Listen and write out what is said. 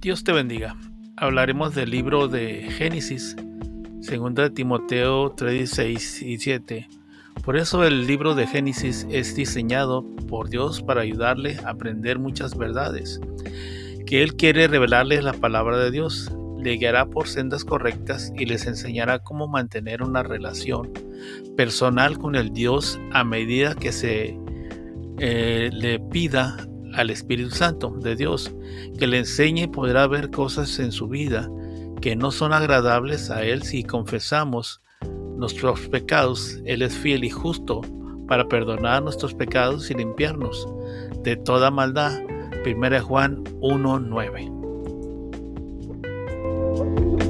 Dios te bendiga. Hablaremos del libro de Génesis, 2 de Timoteo 3, 6 y 7. Por eso el libro de Génesis es diseñado por Dios para ayudarle a aprender muchas verdades, que Él quiere revelarles la palabra de Dios, le guiará por sendas correctas y les enseñará cómo mantener una relación personal con el Dios a medida que se eh, le pida al Espíritu Santo de Dios, que le enseñe y podrá ver cosas en su vida que no son agradables a Él si confesamos nuestros pecados. Él es fiel y justo para perdonar nuestros pecados y limpiarnos de toda maldad. 1 Juan 1.9.